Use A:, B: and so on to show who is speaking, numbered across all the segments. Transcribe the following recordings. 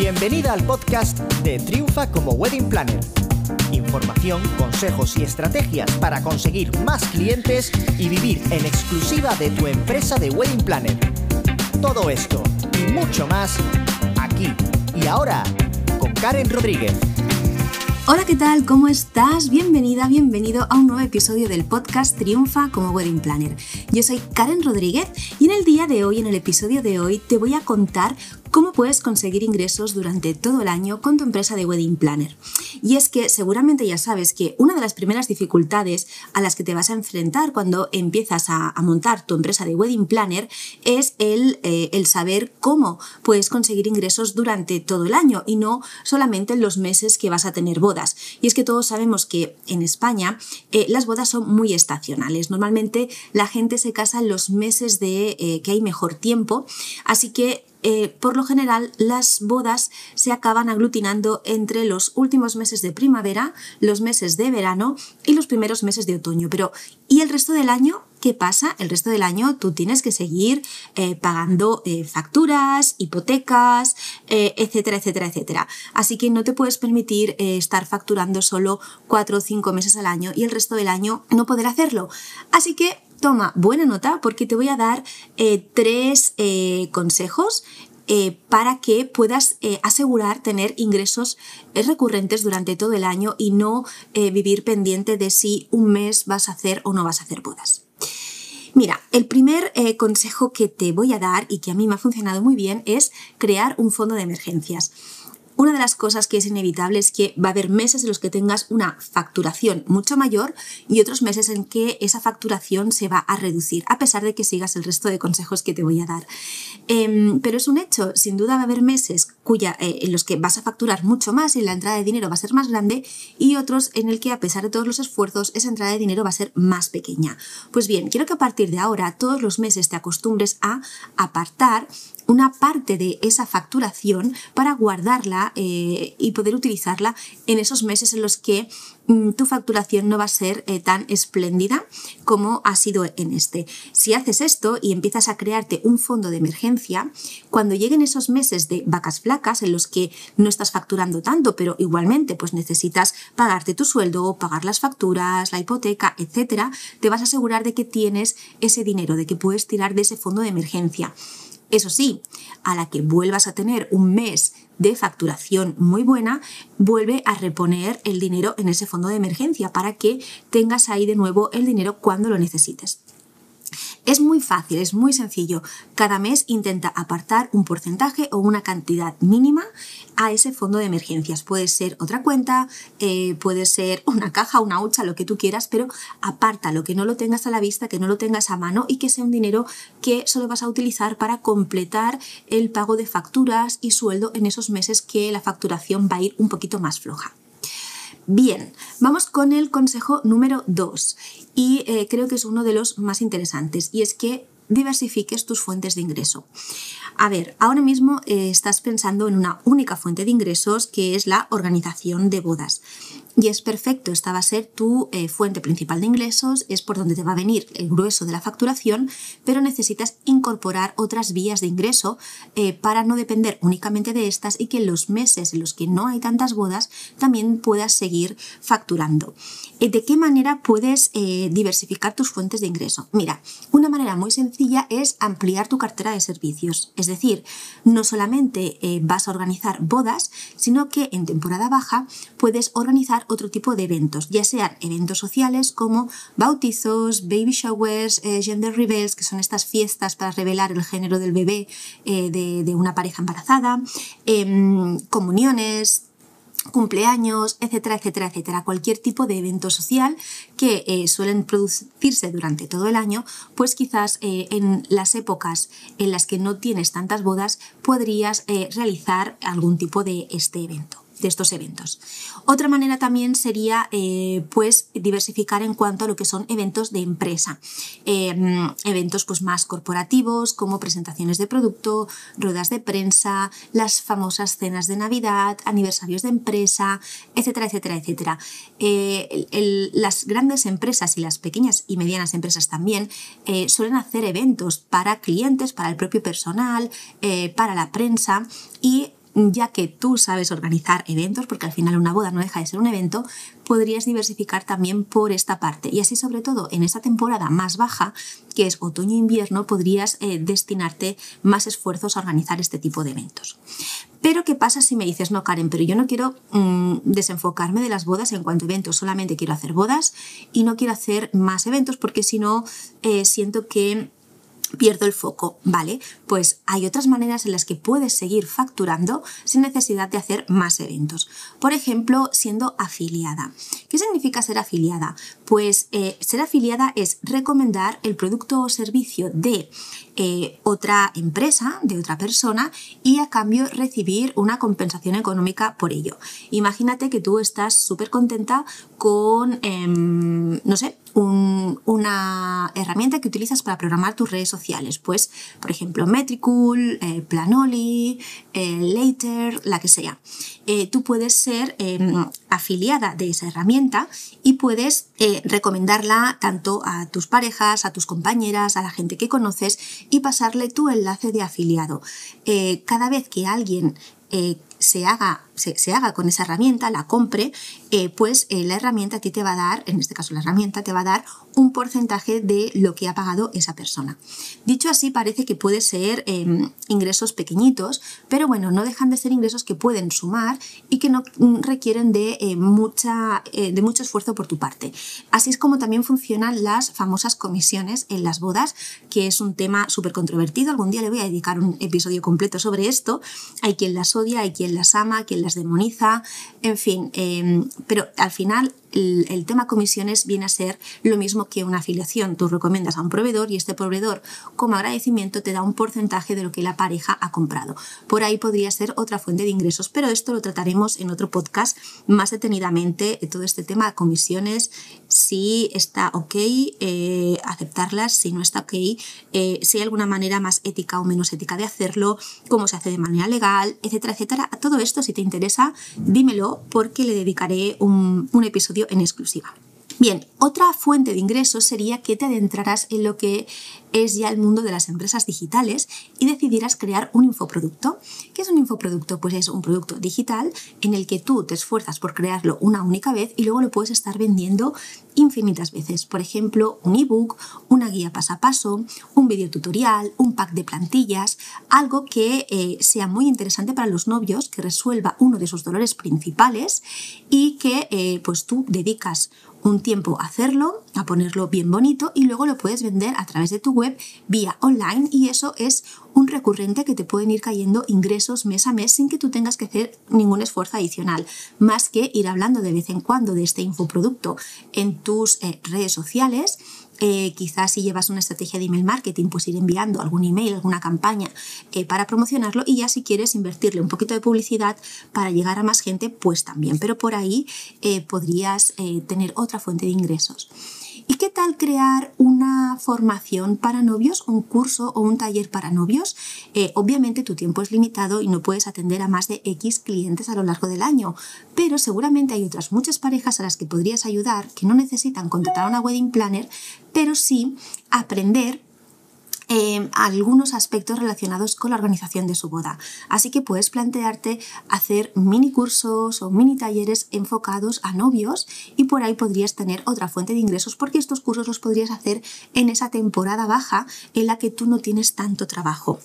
A: Bienvenida al podcast de Triunfa como Wedding Planner. Información, consejos y estrategias para conseguir más clientes y vivir en exclusiva de tu empresa de Wedding Planner. Todo esto y mucho más aquí y ahora con Karen Rodríguez.
B: Hola, ¿qué tal? ¿Cómo estás? Bienvenida, bienvenido a un nuevo episodio del podcast Triunfa como Wedding Planner. Yo soy Karen Rodríguez y en el día de hoy, en el episodio de hoy, te voy a contar cómo puedes conseguir ingresos durante todo el año con tu empresa de Wedding Planner. Y es que seguramente ya sabes que una de las primeras dificultades a las que te vas a enfrentar cuando empiezas a, montar tu empresa de Wedding Planner es el, eh, el, saber cómo puedes conseguir ingresos durante todo el año y no solamente en los meses que vas a tener bodas. Y es que todos sabemos que en España eh, las bodas son muy estacionales. Normalmente la gente se casa en los meses de eh, que hay mejor tiempo, así que eh, por lo general las bodas se acaban aglutinando entre los últimos meses de primavera, los meses de verano y los primeros meses de otoño. Pero, ¿y el resto del año? ¿Qué pasa? El resto del año tú tienes que seguir eh, pagando eh, facturas, hipotecas, etcétera, etcétera, etcétera. Así que no te puedes permitir estar facturando solo cuatro o cinco meses al año y el resto del año no poder hacerlo. Así que toma buena nota porque te voy a dar eh, tres eh, consejos eh, para que puedas asegurar tener ingresos recurrentes durante todo el año y no vivir pendiente de si un mes vas a hacer o no vas a hacer bodas. Mira, el primer consejo que te voy a dar y que a mí me ha funcionado muy bien es crear un fondo de emergencias. Una de las cosas que es inevitable es que va a haber meses en los que tengas una facturación mucho mayor y otros meses en que esa facturación se va a reducir, a pesar de que sigas el resto de consejos que te voy a dar. Em, pero es un hecho, sin duda va a haber meses cuya, eh, en los que vas a facturar mucho más y la entrada de dinero va a ser más grande y otros en el que a pesar de todos los esfuerzos esa entrada de dinero va a ser más pequeña. Pues bien, quiero que a partir de ahora todos los meses te acostumbres a apartar una parte de esa facturación para guardarla eh, y poder utilizarla en esos meses en los que mm, tu facturación no va a ser eh, tan espléndida como ha sido en este. Si haces esto y empiezas a crearte un fondo de emergencia, cuando lleguen esos meses de vacas flacas en los que no estás facturando tanto, pero igualmente pues necesitas pagarte tu sueldo, pagar las facturas, la hipoteca, etcétera, te vas a asegurar de que tienes ese dinero, de que puedes tirar de ese fondo de emergencia. Eso sí, a la que vuelvas a tener un mes de facturación muy buena, vuelve a reponer el dinero en ese fondo de emergencia para que tengas ahí de nuevo el dinero cuando lo necesites. Es muy fácil, es muy sencillo. Cada mes intenta apartar un porcentaje o una cantidad mínima a ese fondo de emergencias. Puede ser otra cuenta, eh, puede ser una caja, una hucha, lo que tú quieras, pero aparta lo que no lo tengas a la vista, que no lo tengas a mano y que sea un dinero que solo vas a utilizar para completar el pago de facturas y sueldo en esos meses que la facturación va a ir un poquito más floja. Bien, vamos con el consejo número 2 y eh, creo que es uno de los más interesantes y es que diversifiques tus fuentes de ingreso. A ver, ahora mismo eh, estás pensando en una única fuente de ingresos que es la organización de bodas. Y es perfecto, esta va a ser tu eh, fuente principal de ingresos, es por donde te va a venir el grueso de la facturación, pero necesitas incorporar otras vías de ingreso eh, para no depender únicamente de estas y que en los meses en los que no hay tantas bodas también puedas seguir facturando. ¿De qué manera puedes diversificar tus fuentes de ingreso? Mira, una manera muy sencilla es ampliar tu cartera de servicios. Es decir, no solamente eh, vas a organizar bodas, sino que en temporada baja puedes organizar otro tipo de eventos, ya sean eventos sociales como bautizos, baby showers, eh, gender reveals, que son estas fiestas para revelar el género del bebé eh, de, una pareja embarazada, em, comuniones, cumpleaños, etcétera, etcétera, etcétera. Cualquier tipo de evento social que eh, suelen producirse durante todo el año, pues quizás en las épocas en las que no tienes tantas bodas podrías realizar algún tipo de este evento de estos eventos. Otra manera también sería eh, pues diversificar en cuanto a lo que son eventos de empresa. Em, eventos pues más corporativos como presentaciones de producto, ruedas de prensa, las famosas cenas de Navidad, aniversarios de empresa, etcétera, etcétera, etcétera. Eh, las grandes empresas y las pequeñas y medianas empresas también eh, suelen hacer eventos para clientes, para el propio personal, para la prensa y ya que tú sabes organizar eventos, porque al final una boda no deja de ser un evento, podrías diversificar también por esta parte. Y así sobre todo en esta temporada más baja, que es otoño-invierno, podrías eh, destinarte más esfuerzos a organizar este tipo de eventos. Pero ¿qué pasa si me dices, no, Karen, pero yo no quiero mm, desenfocarme de las bodas en cuanto a eventos, solamente quiero hacer bodas y no quiero hacer más eventos porque si no eh, siento que pierdo el foco, ¿vale? Pues hay otras maneras en las que puedes seguir facturando sin necesidad de hacer más eventos. Por ejemplo, siendo afiliada. ¿Qué significa ser afiliada? Pues eh, ser afiliada es recomendar el producto o servicio de eh, otra empresa, de otra persona, y a cambio recibir una compensación económica por ello. Imagínate que tú estás súper contenta con, em, no sé, una herramienta que utilizas para programar tus redes sociales. Pues, por ejemplo, Metricool, eh, Planoli, eh, Later, la que sea. Eh, tú puedes ser em, afiliada de esa herramienta y puedes recomendarla tanto a tus parejas, a tus compañeras, a la gente que conoces y pasarle tu enlace de afiliado. cada vez que alguien se haga, se, haga con esa herramienta, la compre, eh, pues eh, la herramienta a ti te va a dar, en este caso la herramienta te va a dar un porcentaje de lo que ha pagado esa persona. Dicho así, parece que puede ser em, ingresos pequeñitos, pero bueno, no dejan de ser ingresos que pueden sumar y que no mm, requieren de, eh, mucha, de mucho esfuerzo por tu parte. Así es como también funcionan las famosas comisiones en las bodas, que es un tema súper controvertido. Algún día le voy a dedicar un episodio completo sobre esto. Hay quien las odia, hay quien las ama, quien las demoniza, en fin, em, pero al final el, tema comisiones viene a ser lo mismo que una afiliación. Tú recomiendas a un proveedor y este proveedor, como agradecimiento, te da un porcentaje de lo que la pareja ha comprado. Por ahí podría ser otra fuente de ingresos, pero esto lo trataremos en otro podcast más detenidamente. Todo este tema de comisiones, si está ok, eh, aceptarlas, si no está ok, eh, si hay alguna manera más ética o menos ética de hacerlo, cómo se hace de manera legal, etcétera, etcétera. A todo esto, si te interesa, dímelo porque le dedicaré un episodio en exclusiva. Bien, otra fuente de ingresos sería que te adentraras en lo que es ya el mundo de las empresas digitales y decidieras crear un infoproducto. ¿Qué es un infoproducto? Pues es un producto digital en el que tú te esfuerzas por crearlo una única vez y luego lo puedes estar vendiendo infinitas veces. Por ejemplo, un ebook, una guía paso a paso, un video tutorial, un pack de plantillas, algo que eh, sea muy interesante para los novios, que resuelva uno de sus dolores principales y que eh, pues tú dedicas un tiempo a hacerlo, a ponerlo bien bonito y luego lo puedes vender a través de tu web vía online y eso es un recurrente que te pueden ir cayendo ingresos mes a mes sin que tú tengas que hacer ningún esfuerzo adicional, más que ir hablando de vez en cuando de este infoproducto en tus eh, redes sociales eh, quizás si llevas una estrategia de email marketing, pues ir enviando algún email, alguna campaña eh, para promocionarlo y ya si quieres invertirle un poquito de publicidad para llegar a más gente, pues también. Pero por ahí eh, podrías tener otra fuente de ingresos. ¿Y qué tal crear una formación para novios, un curso o un taller para novios? Eh, obviamente tu tiempo es limitado y no puedes atender a más de X clientes a lo largo del año, pero seguramente hay otras muchas parejas a las que podrías ayudar que no necesitan contratar a una wedding planner, pero sí aprender Em, algunos aspectos relacionados con la organización de su boda. Así que puedes plantearte hacer mini cursos o mini talleres enfocados a novios y por ahí podrías tener otra fuente de ingresos porque estos cursos los podrías hacer en esa temporada baja en la que tú no tienes tanto trabajo.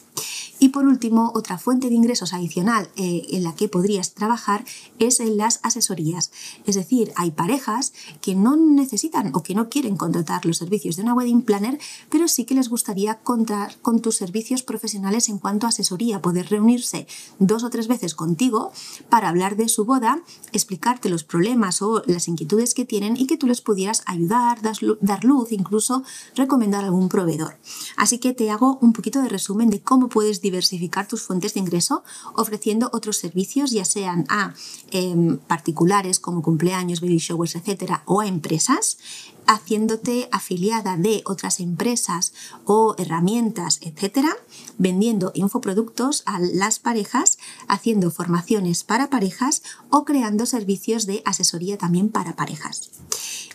B: Y por último, otra fuente de ingresos adicional eh, en la que podrías trabajar es en las asesorías. Es decir, hay parejas que no necesitan o que no quieren contratar los servicios de una wedding planner, pero sí que les gustaría contar con tus servicios profesionales en cuanto a asesoría, poder reunirse dos o tres veces contigo para hablar de su boda, explicarte los problemas o las inquietudes que tienen y que tú les pudieras ayudar, dar luz, incluso recomendar algún proveedor. Así que te hago un poquito de resumen de cómo puedes diversificar tus fuentes de ingreso ofreciendo otros servicios, ya sean a em, particulares como cumpleaños, baby showers, etcétera, o a empresas, haciéndote afiliada de otras empresas o herramientas, etcétera, vendiendo infoproductos a las parejas, haciendo formaciones para parejas o creando servicios de asesoría también para parejas.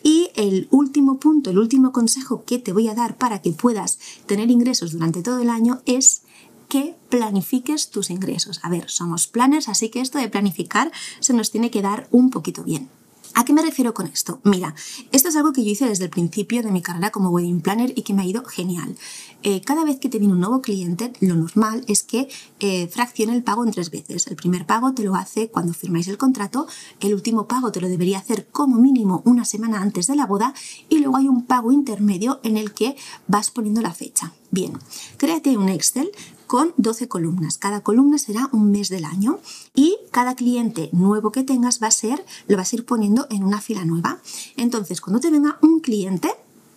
B: Y el último punto, el último consejo que te voy a dar para que puedas tener ingresos durante todo el año es que planifiques tus ingresos. A ver, somos planners, así que esto de planificar se nos tiene que dar un poquito bien. ¿A qué me refiero con esto? Mira, esto es algo que yo hice desde el principio de mi carrera como wedding planner y que me ha ido genial. Eh, cada vez que te viene un nuevo cliente, lo normal es que eh, fraccione el pago en tres veces. El primer pago te lo hace cuando firmáis el contrato, el último pago te lo debería hacer como mínimo una semana antes de la boda y luego hay un pago intermedio en el que vas poniendo la fecha. Bien, créate un Excel con 12 columnas. Cada columna será un mes del año y cada cliente nuevo que tengas va a ser, lo vas a ir poniendo en una fila nueva. Entonces, cuando te venga un cliente,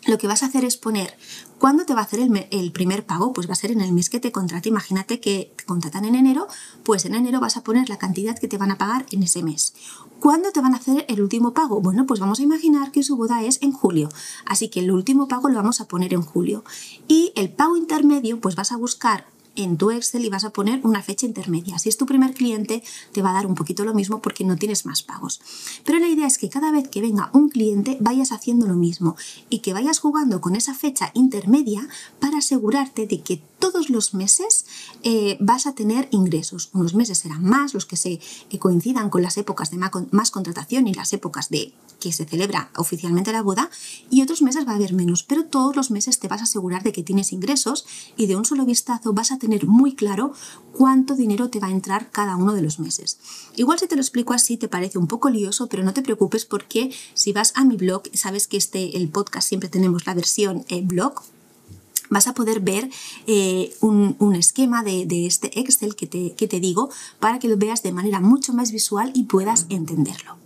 B: lo que vas a hacer es poner cuándo te va a hacer el, primer pago, pues va a ser en el mes que te contrate. Imagínate que te contratan en enero, pues en enero vas a poner la cantidad que te van a pagar en ese mes. ¿Cuándo te van a hacer el último pago? Bueno, pues vamos a imaginar que su boda es en julio, así que el último pago lo vamos a poner en julio. Y el pago intermedio, pues vas a buscar en tu Excel y vas a poner una fecha intermedia. Si es tu primer cliente, te va a dar un poquito lo mismo porque no tienes más pagos. Pero la idea es que cada vez que venga un cliente vayas haciendo lo mismo y que vayas jugando con esa fecha intermedia para asegurarte de que todos los meses eh, vas a tener ingresos. Unos meses serán más, los que se coincidan con las épocas de más contratación y las épocas de que se celebra oficialmente la boda y otros meses va a haber menos, pero todos los meses te vas a asegurar de que tienes ingresos y de un solo vistazo vas a tener muy claro cuánto dinero te va a entrar cada uno de los meses. Igual si te lo explico así te parece un poco lioso, pero no te preocupes porque si vas a mi blog, sabes que este el podcast siempre tenemos la versión eh, blog vas a poder ver eh, un, esquema de, este Excel que te, que te digo para que lo veas de manera mucho más visual y puedas entenderlo.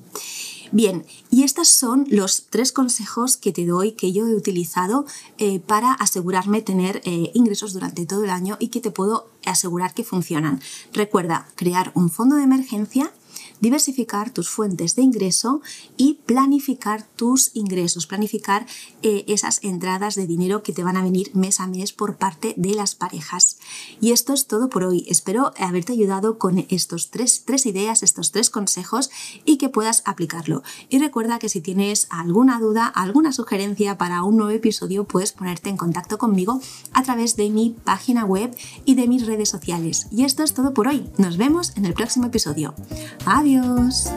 B: Bien, y estos son los tres consejos que te doy que yo he utilizado eh, para asegurarme tener eh, ingresos durante todo el año y que te puedo asegurar que funcionan. Recuerda crear un fondo de emergencia, diversificar tus fuentes de ingreso y planificar tus ingresos, planificar eh, esas entradas de dinero que te van a venir mes a mes por parte de las parejas. Y esto es todo por hoy. Espero haberte ayudado con estos tres, tres ideas, estos tres consejos y que puedas aplicarlo. Y recuerda que si tienes alguna duda, alguna sugerencia para un nuevo episodio, puedes ponerte en contacto conmigo a través de mi página web y de mis redes sociales. Y esto es todo por hoy. Nos vemos en el próximo episodio. Adiós.